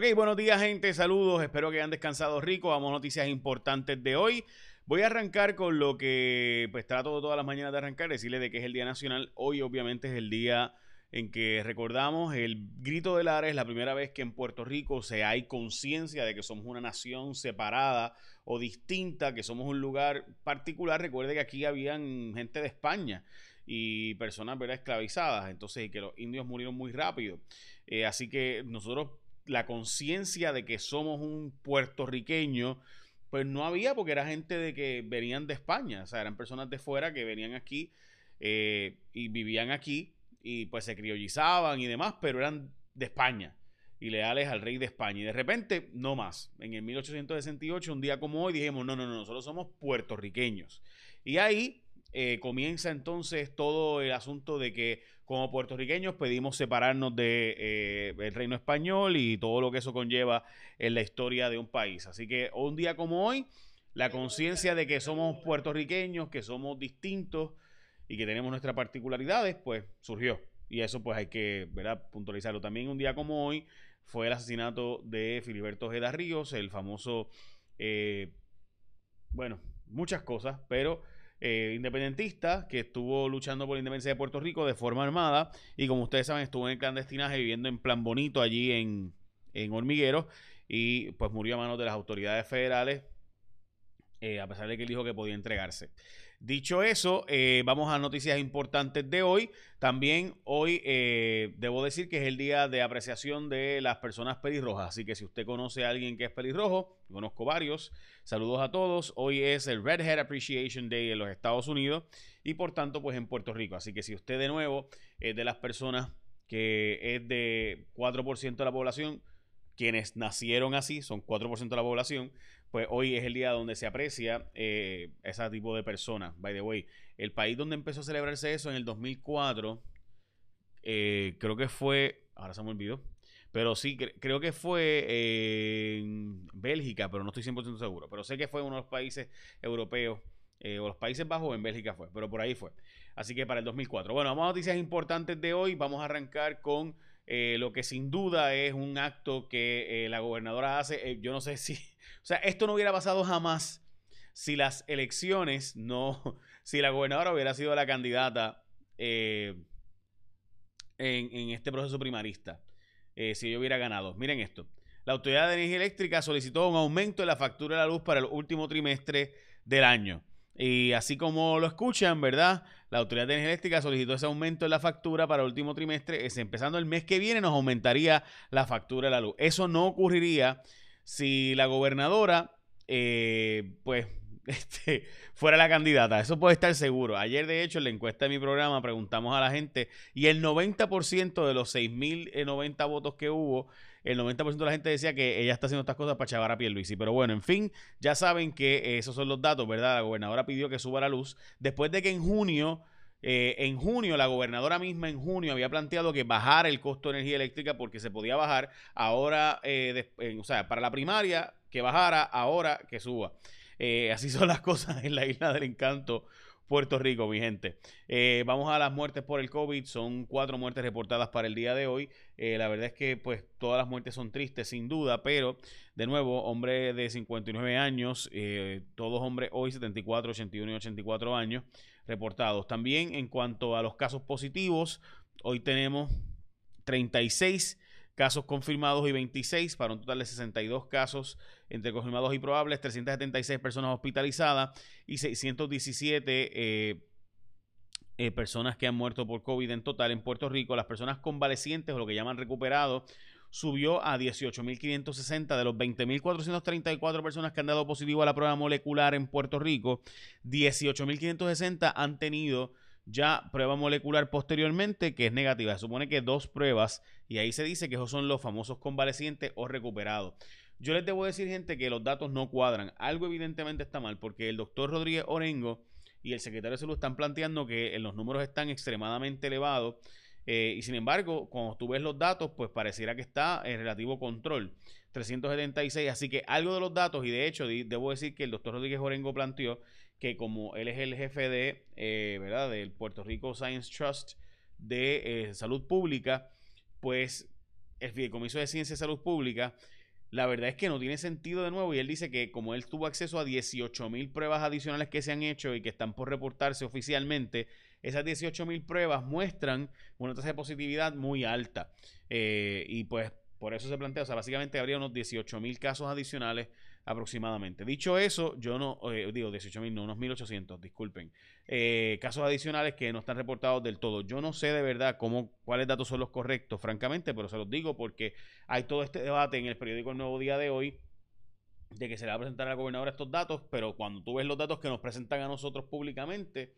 Ok, buenos días gente, saludos, espero que hayan descansado rico, vamos a noticias importantes de hoy. Voy a arrancar con lo que pues trato todas las mañanas de arrancar, decirle de que es el Día Nacional. Hoy obviamente es el día en que recordamos el grito del Ares, la primera vez que en Puerto Rico se hay conciencia de que somos una nación separada o distinta, que somos un lugar particular. Recuerde que aquí habían gente de España y personas ¿verdad? esclavizadas, entonces y que los indios murieron muy rápido. Eh, así que nosotros la conciencia de que somos un puertorriqueño, pues no había porque era gente de que venían de España, o sea, eran personas de fuera que venían aquí eh, y vivían aquí y pues se criollizaban y demás, pero eran de España y leales al rey de España. Y de repente, no más. En el 1868, un día como hoy, dijimos, no, no, no, nosotros somos puertorriqueños. Y ahí eh, comienza entonces todo el asunto de que como puertorriqueños pedimos separarnos del de, eh, reino español y todo lo que eso conlleva en la historia de un país. Así que un día como hoy, la conciencia de que somos puertorriqueños, que somos distintos y que tenemos nuestras particularidades, pues surgió. Y eso pues hay que puntualizarlo. También un día como hoy fue el asesinato de Filiberto Ojeda Ríos, el famoso, eh, bueno, muchas cosas, pero eh, independentista que estuvo luchando por la independencia de Puerto Rico de forma armada y como ustedes saben estuvo en el clandestinaje viviendo en plan bonito allí en, en Hormiguero y pues murió a manos de las autoridades federales eh, a pesar de que él dijo que podía entregarse. Dicho eso, eh, vamos a noticias importantes de hoy. También hoy eh, debo decir que es el día de apreciación de las personas pelirrojas. Así que si usted conoce a alguien que es pelirrojo, conozco varios, saludos a todos. Hoy es el Red Hat Appreciation Day en los Estados Unidos y por tanto pues en Puerto Rico. Así que si usted de nuevo es de las personas que es de 4% de la población, quienes nacieron así, son 4% de la población, pues hoy es el día donde se aprecia eh, ese tipo de personas. By the way, el país donde empezó a celebrarse eso en el 2004, eh, creo que fue, ahora se me olvidó, pero sí, creo que fue Bélgica, pero no estoy 100% seguro. Pero sé que fue uno de los países europeos, eh, o los Países Bajos en Bélgica fue, pero por ahí fue. Así que para el 2004. Bueno, vamos a noticias importantes de hoy. Vamos a arrancar con lo que sin duda es un acto que la gobernadora hace. yo no sé si o sea, esto no hubiera pasado jamás si las elecciones no, si la gobernadora hubiera sido la candidata eh, en, este proceso primarista, eh, si ella hubiera ganado. Miren esto. La Autoridad de Energía Eléctrica solicitó un aumento de la factura de la luz para el último trimestre del año. Y así como lo escuchan, ¿verdad? La Autoridad de Energía Eléctrica solicitó ese aumento de la factura para el último trimestre. Es, empezando el mes que viene nos aumentaría la factura de la luz. Eso no ocurriría si la gobernadora, eh, pues, este, fuera la candidata. Eso puede estar seguro. Ayer, de hecho, en la encuesta de mi programa preguntamos a la gente y el 90% de los 6.090 votos que hubo, el 90% de la gente decía que ella está haciendo estas cosas para chavar a Pierluisi. Pero bueno, en fin, ya saben que esos son los datos, ¿verdad? La gobernadora pidió que suba la luz después de que en junio eh, en junio, la gobernadora misma en junio había planteado que bajara el costo de energía eléctrica porque se podía bajar. Ahora, eh, o sea, para la primaria, que bajara, ahora que suba. Eh, así son las cosas en la isla del encanto. Puerto Rico, mi gente. vamos a las muertes por el COVID. Son cuatro muertes reportadas para el día de hoy. la verdad es que pues todas las muertes son tristes, sin duda, pero de nuevo, hombre de 59 años, todos hombres hoy 74, 81 y 84 años reportados. También en cuanto a los casos positivos, hoy tenemos 36 casos confirmados y 26 para un total de 62 casos entre confirmados y probables, 376 personas hospitalizadas y 617 eh, eh, personas que han muerto por COVID en total en Puerto Rico. Las personas convalecientes o lo que llaman recuperados subió a 18.560 de los 20.434 personas que han dado positivo a la prueba molecular en Puerto Rico. 18.560 han tenido ya prueba molecular posteriormente que es negativa. Se supone que dos pruebas y ahí se dice que esos son los famosos convalecientes o recuperados. Yo les debo decir, gente, que los datos no cuadran. Algo evidentemente está mal porque el doctor Rodríguez Orengo y el secretario de Salud están planteando que los números están extremadamente elevados eh, y sin embargo, cuando tú ves los datos, pues pareciera que está en relativo control. 376, así que algo de los datos, y de hecho debo decir que el doctor Rodríguez Orengo planteó que como él es el jefe de, eh, ¿verdad? del Puerto Rico Science Trust de eh, Salud Pública, pues el Fideicomiso de Ciencia y Salud Pública, la verdad es que no tiene sentido de nuevo y él dice que como él tuvo acceso a 18 mil pruebas adicionales que se han hecho y que están por reportarse oficialmente, esas 18 mil pruebas muestran una tasa de positividad muy alta. Eh, y pues por eso se plantea, o sea, básicamente habría unos 18 mil casos adicionales aproximadamente. Dicho eso, yo no, eh, digo 18 mil, no, unos 1800, disculpen. Eh, casos adicionales que no están reportados del todo. Yo no sé de verdad cómo, cuáles datos son los correctos, francamente, pero se los digo porque hay todo este debate en el periódico El Nuevo Día de hoy de que se le va a presentar a la gobernadora estos datos, pero cuando tú ves los datos que nos presentan a nosotros públicamente,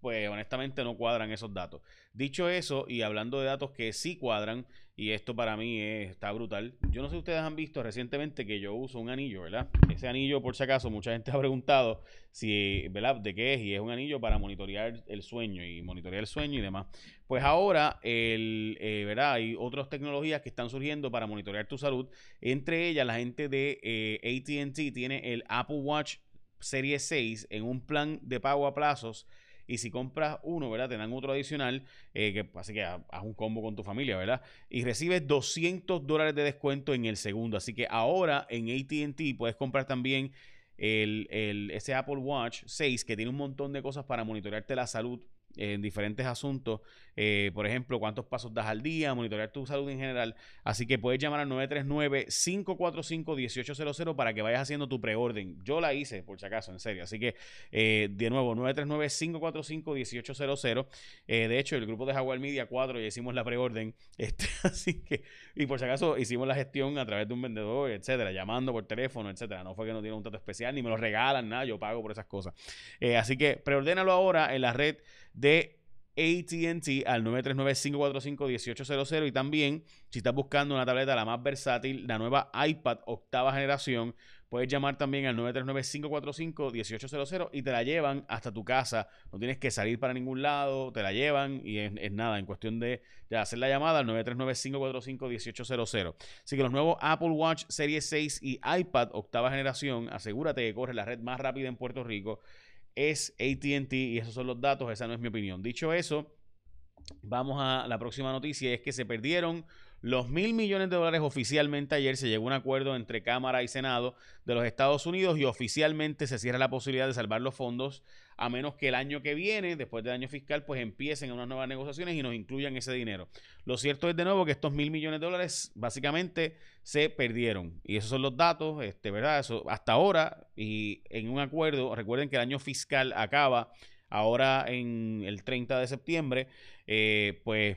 pues honestamente no cuadran esos datos. Dicho eso, y hablando de datos que sí cuadran, y esto para mí está brutal, yo no sé si ustedes han visto recientemente que yo uso un anillo, ¿verdad? Ese anillo, por si acaso, mucha gente ha preguntado si, ¿verdad? ¿De qué es? Y es un anillo para monitorear el sueño y monitorear el sueño y demás. Pues ahora, el, eh, ¿verdad? Hay otras tecnologías que están surgiendo para monitorear tu salud. Entre ellas, la gente de eh, ATT tiene el Apple Watch Serie 6 en un plan de pago a plazos y si compras uno, ¿verdad? Te dan otro adicional, eh, que así que haz un combo con tu familia, ¿verdad? Y recibes 200 dólares de descuento en el segundo. Así que ahora en ATT puedes comprar también el, el, ese Apple Watch 6 que tiene un montón de cosas para monitorearte la salud en diferentes asuntos. Eh, por ejemplo, cuántos pasos das al día, monitorear tu salud en general. Así que puedes llamar al 939-545-1800 para que vayas haciendo tu preorden. Yo la hice, por si acaso, en serio. Así que, eh, de nuevo, 939-545-1800. Eh, de hecho, el grupo de Jaguar Media 4 ya hicimos la preorden. Este, así que, y por si acaso, hicimos la gestión a través de un vendedor, etcétera, llamando por teléfono, etcétera. No fue que no tiene un trato especial, ni me lo regalan, nada. Yo pago por esas cosas. así que, preordénalo ahora en la red de ATT al 939-545-1800 y también si estás buscando una tableta la más versátil, la nueva iPad octava generación, puedes llamar también al 939-545-1800 y te la llevan hasta tu casa. No tienes que salir para ningún lado, te la llevan y es, nada, en cuestión de, hacer la llamada al 939-545-1800. Así que los nuevos Apple Watch Series 6 y iPad octava generación, asegúrate que corre la red más rápida en Puerto Rico es ATT y esos son los datos, esa no es mi opinión. Dicho eso, vamos a la próxima noticia, es que se perdieron los mil millones de dólares oficialmente ayer se llegó a un acuerdo entre Cámara y Senado de los Estados Unidos y oficialmente se cierra la posibilidad de salvar los fondos a menos que el año que viene, después del año fiscal, pues empiecen unas nuevas negociaciones y nos incluyan ese dinero. Lo cierto es de nuevo que estos mil millones de dólares básicamente se perdieron y esos son los datos, este, ¿verdad? Eso hasta ahora y en un acuerdo, recuerden que el año fiscal acaba ahora en el 30 de septiembre, eh, pues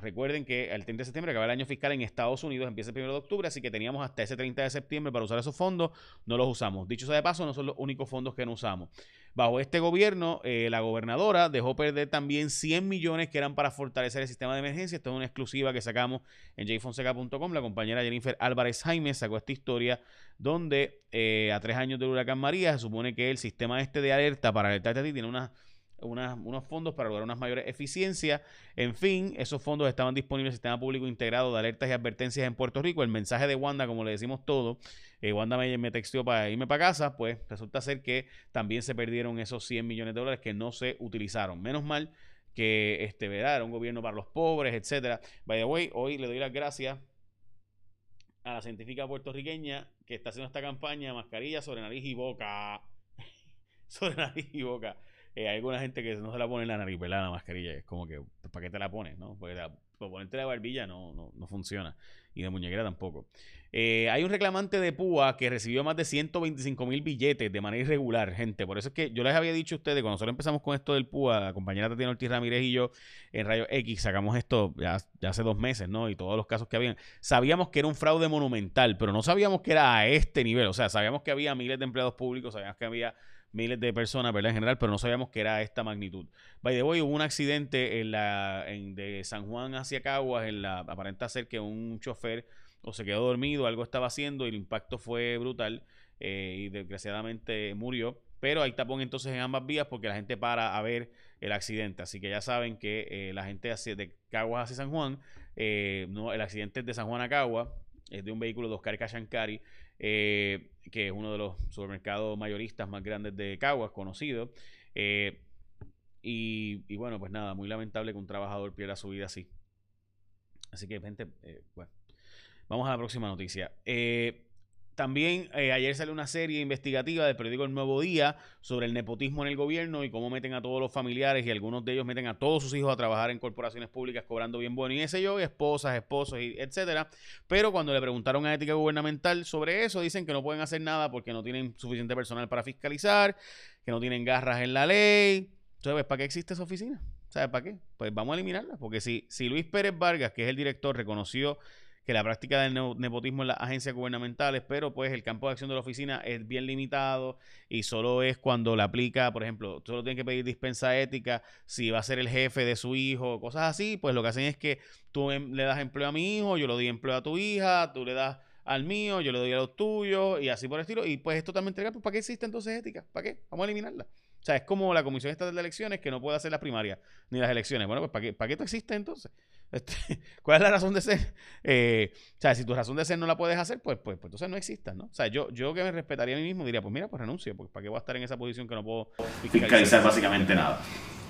Recuerden que el 30 de septiembre acaba el año fiscal en Estados Unidos, empieza el 1 de octubre, así que teníamos hasta ese 30 de septiembre para usar esos fondos, no los usamos. Dicho sea de paso, no son los únicos fondos que no usamos. Bajo este gobierno, eh, la gobernadora dejó perder también 100 millones que eran para fortalecer el sistema de emergencia. Esto es una exclusiva que sacamos en jfonseca.com. La compañera Jennifer Álvarez Jaime sacó esta historia donde eh, a tres años del huracán María se supone que el sistema este de alerta para alertarte a ti tiene unos fondos para lograr unas mayores eficiencias. En fin, esos fondos estaban disponibles en el Sistema Público Integrado de Alertas y Advertencias en Puerto Rico. El mensaje de Wanda, como le decimos todo, eh, Wanda me, me texteó para irme para casa, pues resulta ser que también se perdieron esos 100 millones de dólares que no se utilizaron. Menos mal que este, ¿verdad? era un gobierno para los pobres, etcétera. By the way, hoy le doy las gracias a la científica puertorriqueña que está haciendo esta campaña mascarilla sobre nariz y boca. sobre nariz y boca. Eh, hay alguna gente que no se la pone en la nariz, ¿verdad? La mascarilla. Es como que, ¿para qué te la pones? ¿no? Porque la, ponerte la barbilla no, no, no, funciona. Y de muñequera tampoco. Eh, hay un reclamante de Púa que recibió más de 125 mil billetes de manera irregular, gente. Por eso es que yo les había dicho a ustedes, cuando nosotros empezamos con esto del Púa, la compañera Tatiana Ortiz Ramírez y yo en Rayo X sacamos esto ya, ya, hace dos meses, ¿no? Y todos los casos que habían. Sabíamos que era un fraude monumental, pero no sabíamos que era a este nivel. O sea, sabíamos que había miles de empleados públicos, sabíamos que había miles de personas, ¿verdad? En general, pero no sabíamos que era esta magnitud. By the way, hubo un accidente en la, en, de San Juan hacia Caguas, en la, aparenta ser que un chofer o se quedó dormido, algo estaba haciendo y el impacto fue brutal eh, y desgraciadamente murió. Pero hay tapón entonces en ambas vías porque la gente para a ver el accidente. Así que ya saben que eh, la gente hacia, de Caguas hacia San Juan, eh, no, el accidente es de San Juan a Caguas, es de un vehículo de Oscar Cachancari eh, que es uno de los supermercados mayoristas más grandes de Caguas, conocido. Eh, y, bueno, pues nada, muy lamentable que un trabajador pierda su vida así. Así que, gente, eh, bueno. Vamos a la próxima noticia. Eh, también eh, ayer salió una serie investigativa del periódico El Nuevo Día sobre el nepotismo en el gobierno y cómo meten a todos los familiares y algunos de ellos meten a todos sus hijos a trabajar en corporaciones públicas cobrando bien bueno y ese yo, esposas, esposos, y etcétera. Pero cuando le preguntaron a ética gubernamental sobre eso, dicen que no pueden hacer nada porque no tienen suficiente personal para fiscalizar, que no tienen garras en la ley. Entonces, ¿para qué existe esa oficina? ¿Sabes para qué? Pues vamos a eliminarla, porque si, si Luis Pérez Vargas, que es el director, reconoció que la práctica del nepotismo en las agencias gubernamentales, pero pues el campo de acción de la oficina es bien limitado y solo es cuando la aplica, por ejemplo, solo tiene que pedir dispensa ética si va a ser el jefe de su hijo, cosas así, pues lo que hacen es que tú em, le das empleo a mi hijo, yo le doy empleo a tu hija, tú le das al mío, yo le doy a los tuyos y así por el estilo, y pues es totalmente legal, pues ¿para qué existe entonces ética? ¿Para qué? Vamos a eliminarla. O sea, es como la Comisión Estatal de Elecciones que no puede hacer las primarias ni las elecciones. Bueno, pues ¿para qué, ¿para qué esto existe entonces? Este, ¿Cuál es la razón de ser? Eh, o sea, si tu razón de ser no la puedes hacer, pues, pues, pues entonces no existas, ¿no? O sea, yo, yo que me respetaría a mí mismo diría, pues mira, pues renuncio, porque ¿para qué voy a estar en esa posición que no puedo fiscalizar, básicamente nada?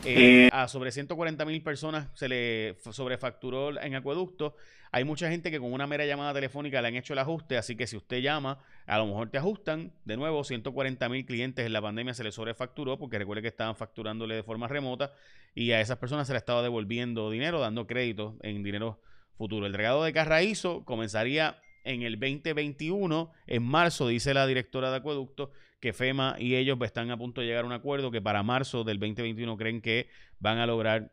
Eh, a sobre 140 mil personas se le sobrefacturó en acueducto. Hay mucha gente que con una mera llamada telefónica le han hecho el ajuste, así que si usted llama, a lo mejor te ajustan. De nuevo, 140 mil clientes en la pandemia se le sobrefacturó porque recuerde que estaban facturándole de forma remota y a esas personas se le estaba devolviendo dinero, dando crédito en dinero futuro. El regado de Carraízo comenzaría en el 2021, en marzo, dice la directora de acueducto, que FEMA y ellos están a punto de llegar a un acuerdo que para marzo del 2021 creen que van a lograr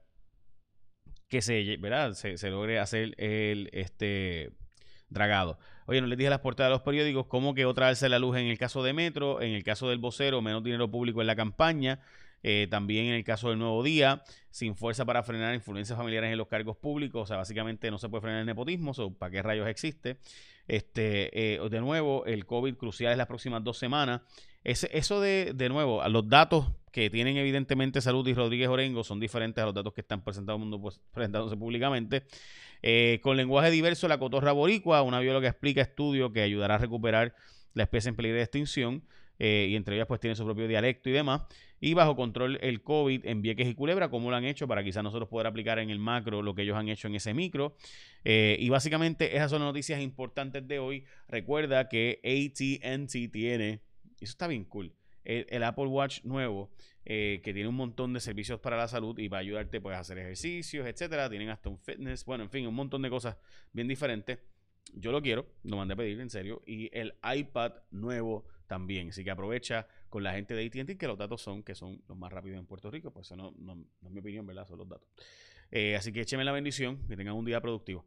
que se, ¿verdad? se, logre hacer el este dragado. Oye, no les dije las portadas de los periódicos cómo que otra vez la luz en el caso de Metro, en el caso del vocero, menos dinero público en la campaña. Eh, también en el caso del Nuevo Día, sin fuerza para frenar influencias familiares en los cargos públicos. O sea, básicamente no se puede frenar el nepotismo. ¿Para qué rayos existe? Este, eh, de nuevo, el COVID crucial es las próximas dos semanas. Eso de, de nuevo, los datos que tienen evidentemente Salud y Rodríguez Orengo son diferentes a los datos que están presentados mundo, pues, presentándose públicamente. Eh, con lenguaje diverso, la cotorra boricua, una bióloga explica estudio que ayudará a recuperar la especie en peligro de extinción. Eh, y entre ellas pues tiene su propio dialecto y demás. Y bajo control el COVID en Vieques y Culebra, como lo han hecho para quizás nosotros poder aplicar en el macro lo que ellos han hecho en ese micro. Eh, y básicamente esas son las noticias importantes de hoy. Recuerda que ATT tiene, eso está bien cool, el, Apple Watch nuevo. Eh, que tiene un montón de servicios para la salud y va a ayudarte pues, a hacer ejercicios, etcétera. Tienen hasta un fitness, bueno, en fin, un montón de cosas bien diferentes. Yo lo quiero, lo mandé a pedir en serio. Y el iPad nuevo también. Así que aprovecha con la gente de ATT que los datos son que son los más rápidos en Puerto Rico. Pues eso no, no, es mi opinión, ¿verdad? Son los datos. Eh, así que écheme la bendición, que tengan un día productivo.